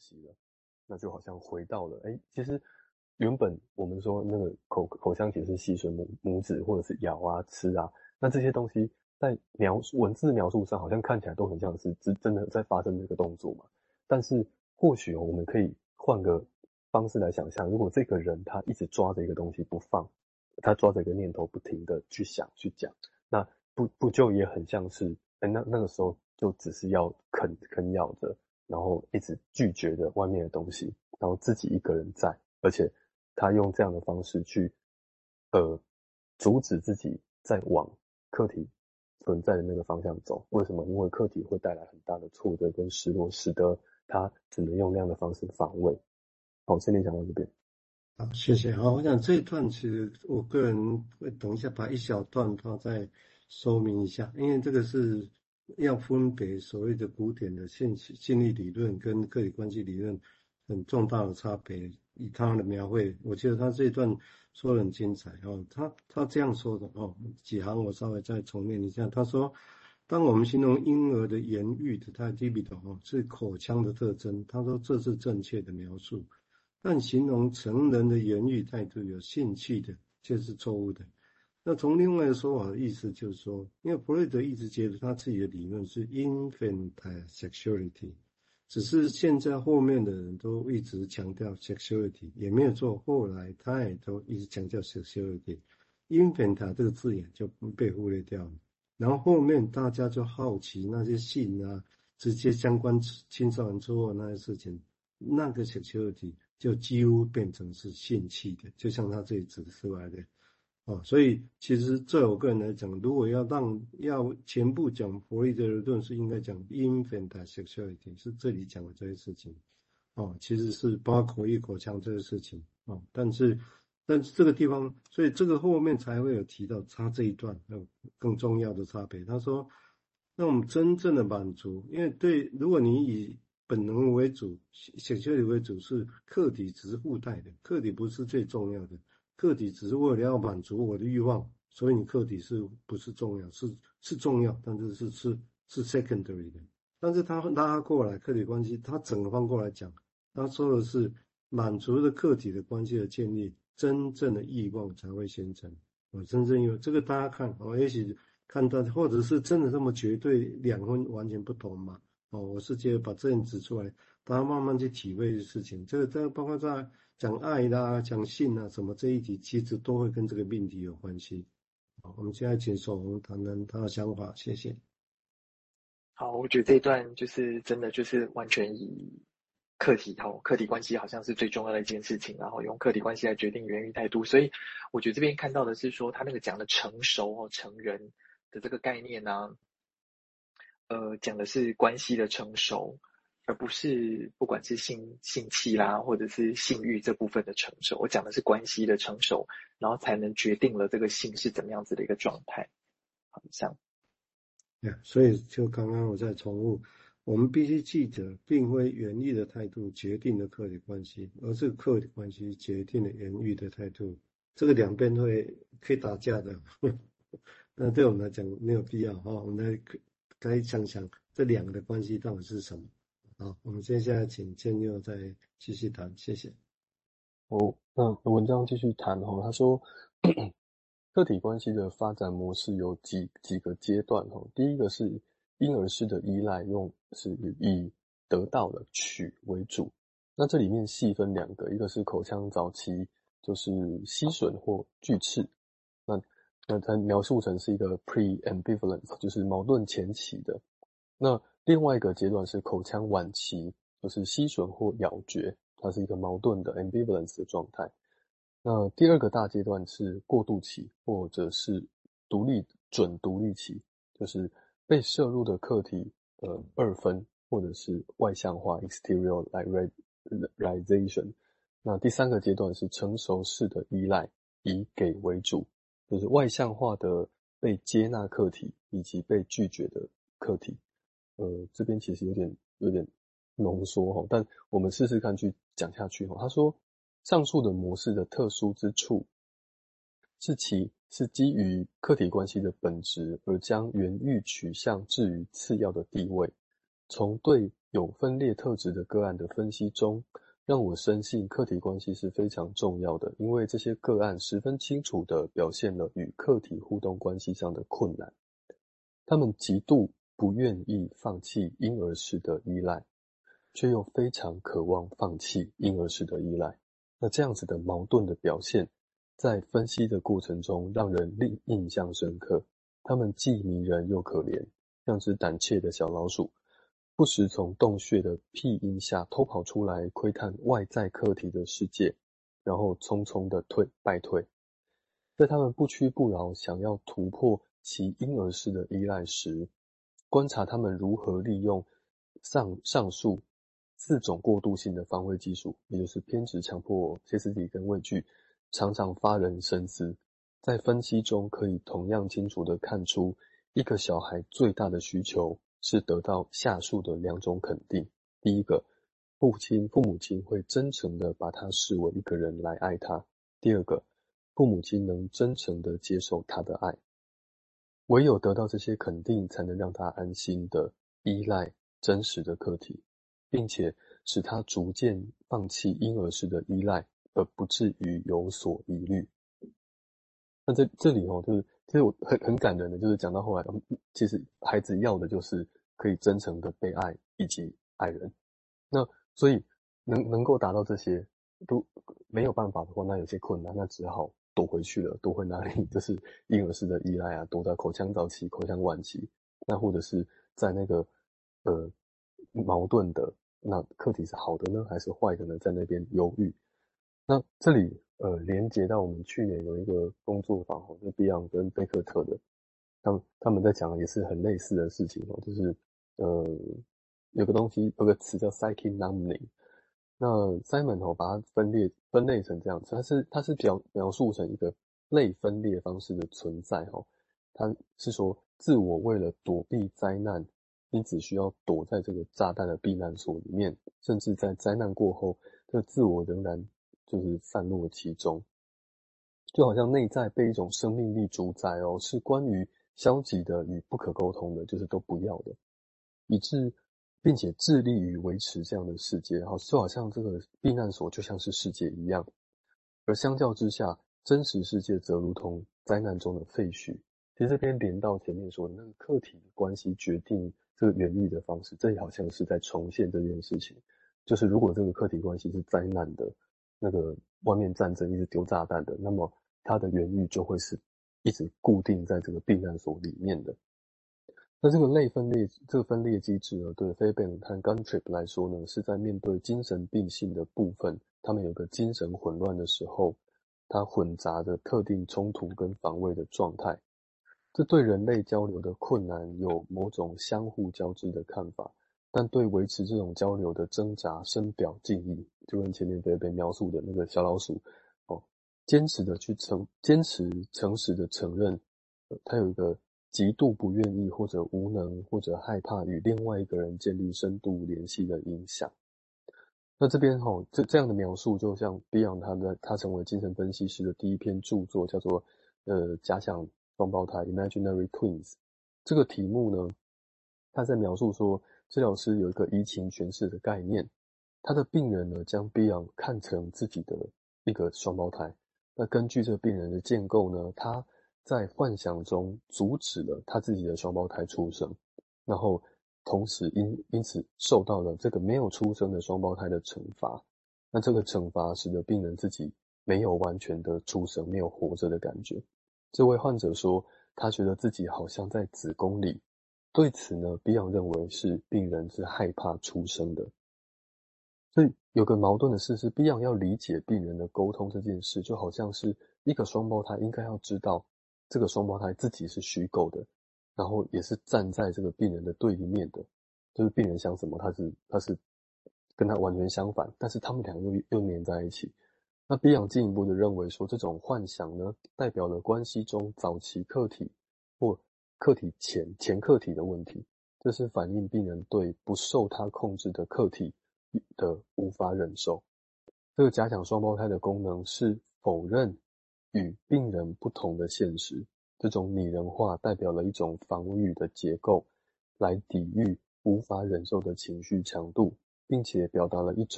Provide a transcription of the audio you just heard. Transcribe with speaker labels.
Speaker 1: 系了。那就好像回到了，哎，其实原本我们说那个口口腔期是吸吮拇拇指或者是咬啊吃啊，那这些东西在描述文字描述上，好像看起来都很像是真真的在发生那个动作嘛。但是或许我们可以换个方式来想象，如果这个人他一直抓着一个东西不放，他抓着一个念头不停的去想去讲，那不不就也很像是，哎，那那个时候就只是要啃啃咬着。然后一直拒绝着外面的东西，然后自己一个人在，而且他用这样的方式去，呃，阻止自己再往课题存在的那个方向走。为什么？因为课题会带来很大的挫折跟失落，使得他只能用那样的方式防卫。好，先讲到这边。
Speaker 2: 好，谢谢。好，我想这一段其实我个人会等一下把一小段它再说明一下，因为这个是。要分别所谓的古典的性心理理论跟客体关系理论很重大的差别，以他的描绘，我觉得他这段说的很精彩哦。他他这样说的哦，几行我稍微再重念一下。他说，当我们形容婴儿的言语的态度哦，是口腔的特征，他说这是正确的描述，但形容成人的言语态度有性趣的却是错误的。那从另外的说法的意思就是说，因为弗洛伊德一直觉得他自己的理论是 infantile sexuality，只是现在后面的人都一直强调 sexuality，也没有做，后来他也都一直强调 sexuality，infantile 这个字眼就被忽略掉了。然后后面大家就好奇那些性啊，直接相关青少年之后那些事情，那个 sexuality 就几乎变成是性器的，就像他这里指出来的。哦，所以其实在我个人来讲，如果要让要全部讲弗洛伊德的论述，应该讲 infant sexuality，是这里讲的这些事情。哦，其实是包括口译口腔这些事情。哦，但是但是这个地方，所以这个后面才会有提到他这一段有更重要的差别。他说，那我们真正的满足，因为对，如果你以本能为主性性心理为主，是客体只是附带的，客体不是最重要的。客体只是为了要满足我的欲望，所以你客体是不是重要？是是重要，但是是是是 secondary 的。但是他拉过来客体关系，他整个翻过来讲，他说的是满足的客体的关系的建立，真正的欲望才会形成。我，真正有这个大家看，哦，也许看到或者是真的这么绝对，两分完全不同嘛？哦，我是觉得把这样指出来，大家慢慢去体会的事情。这个这个包括在。讲爱啦，讲性啊，什么这一题其实都会跟这个命题有关系。好，我们现在请守宏谈谈他的想法，谢谢。
Speaker 3: 好，我觉得这一段就是真的就是完全以客体好，客体关系好像是最重要的一件事情，然后用客体关系来决定言语态度。所以我觉得这边看到的是说，他那个讲的成熟哦，成人的这个概念呢、呃，讲的是关系的成熟。而不是不管是性性器啦，或者是性欲这部分的成熟，我讲的是关系的成熟，然后才能决定了这个性是怎么样子的一个状态。好像，
Speaker 2: 对，所以就刚刚我在重复，我们必须记得，并非言语的态度决定了客体关系，而是客体关系决定了言语的态度。这个两边会可以打架的，那对我们来讲没有必要哈。我们来可以想想这两个的关系到底是什么。好，我们接下来请建佑再继续谈，谢谢。
Speaker 1: 哦，那文章继续谈哈，他说，客体关系的发展模式有几几个阶段哈。第一个是婴儿式的依赖，用是以得到的取为主。那这里面细分两个，一个是口腔早期，就是吸吮或拒斥。那那它描述成是一个 pre-ambivalence，就是矛盾前期的。那另外一个阶段是口腔晚期，就是吸吮或咬嚼，它是一个矛盾的 ambivalence 的状态。那第二个大阶段是过渡期，或者是独立准独立期，就是被摄入的客体呃二分或者是外向化 exteriorization。那第三个阶段是成熟式的依赖，以给为主，就是外向化的被接纳客体以及被拒绝的客体。呃，这边其实有点有点浓缩哈，但我们试试看去讲下去哈。他说，上述的模式的特殊之处是其是基于客体关系的本质，而将原欲取向置于次要的地位，从对有分裂特质的个案的分析中，让我深信客体关系是非常重要的，因为这些个案十分清楚地表现了与客体互动关系上的困难，他们极度不愿意放弃婴儿式的依赖，却又非常渴望放弃婴儿式的依赖。那这样子的矛盾的表现，在分析的过程中让人令印象深刻。他们既迷人又可怜，像只胆怯的小老鼠。不时从洞穴的庇荫下偷跑出来窥探外在客体的世界，然后匆匆的退败退。在他们不屈不挠想要突破其婴儿式的依赖时，观察他们如何利用上上述四种过渡性的防卫技术，也就是偏执、强迫、歇斯底里跟畏惧，常常发人深思。在分析中，可以同样清楚地看出一个小孩最大的需求。是得到下述的两种肯定：第一个，父亲、父母亲会真诚地把他视为一个人来爱他；第二个，父母亲能真诚地接受他的爱。唯有得到这些肯定，才能让他安心的依赖真实的客体，并且使他逐渐放弃婴儿式的依赖，而不至于有所疑虑。那这这里哦，就是。其实我很很感人的，就是讲到后来，其实孩子要的就是可以真诚的被爱以及爱人。那所以能能够达到这些都没有办法的话，那有些困难，那只好躲回去了，躲回哪里？就是婴儿式的依赖啊，躲在口腔早期、口腔晚期，那或者是在那个呃矛盾的那客体是好的呢，还是坏的呢？在那边犹豫。那这里。呃，连接到我们去年有一个工作坊，就是 Beyond 跟贝克特的，他们他们在讲也是很类似的事情哦，就是呃，有个东西有个词叫 psychic numbing，那 Simon 把它分裂分类成这样子，它是它是描描述成一个类分裂方式的存在哦，它是说自我为了躲避灾难，你只需要躲在这个炸弹的避难所里面，甚至在灾难过后，这个自我仍然。就是散落其中，就好像内在被一种生命力主宰哦，是关于消极的与不可沟通的，就是都不要的，以致并且致力于维持这样的世界，好，就好像这个避难所就像是世界一样，而相较之下，真实世界则如同灾难中的废墟。其实这边连到前面说的那个客体关系决定这个原育的方式，这也好像是在重现这件事情，就是如果这个客体关系是灾难的。那个外面战争一直丢炸弹的，那么它的原域就会是一直固定在这个避难所里面的。那这个类分裂，这个分裂机制呢，对 Fabian 和 Guntrip 来说呢，是在面对精神病性的部分，他们有个精神混乱的时候，它混杂着特定冲突跟防卫的状态。这对人类交流的困难有某种相互交织的看法。但对维持这种交流的挣扎深表敬意，就跟前面被被描述的那个小老鼠，哦，坚持的去承，坚持诚实的承认，他有一个极度不愿意或者无能或者害怕与另外一个人建立深度联系的影响。那这边哈，这这样的描述，就像 Beyond 他的他成为精神分析师的第一篇著作，叫做呃假想双胞胎 （Imaginary Twins）。这个题目呢，他在描述说。治疗师有一个移情诠释的概念，他的病人呢，将 Beyond 看成自己的一个双胞胎。那根据这个病人的建构呢，他在幻想中阻止了他自己的双胞胎出生，然后同时因因此受到了这个没有出生的双胞胎的惩罚。那这个惩罚使得病人自己没有完全的出生，没有活着的感觉。这位患者说，他觉得自己好像在子宫里。对此呢，Beyond 认为是病人是害怕出生的，所以有个矛盾的事是，Beyond 要理解病人的沟通这件事，就好像是一个双胞胎应该要知道这个双胞胎自己是虚构的，然后也是站在这个病人的对立面的，就是病人想什么，他是他是跟他完全相反，但是他们两个又又黏在一起。那 Beyond 进一步的认为说，这种幻想呢，代表了关系中早期客体或客体前前客体的问题，这是反映病人对不受他控制的客体的无法忍受。这个假想双胞胎的功能是否认与病人不同的现实。这种拟人化代表了一种防御的结构，来抵御无法忍受的情绪强度，并且表达了一种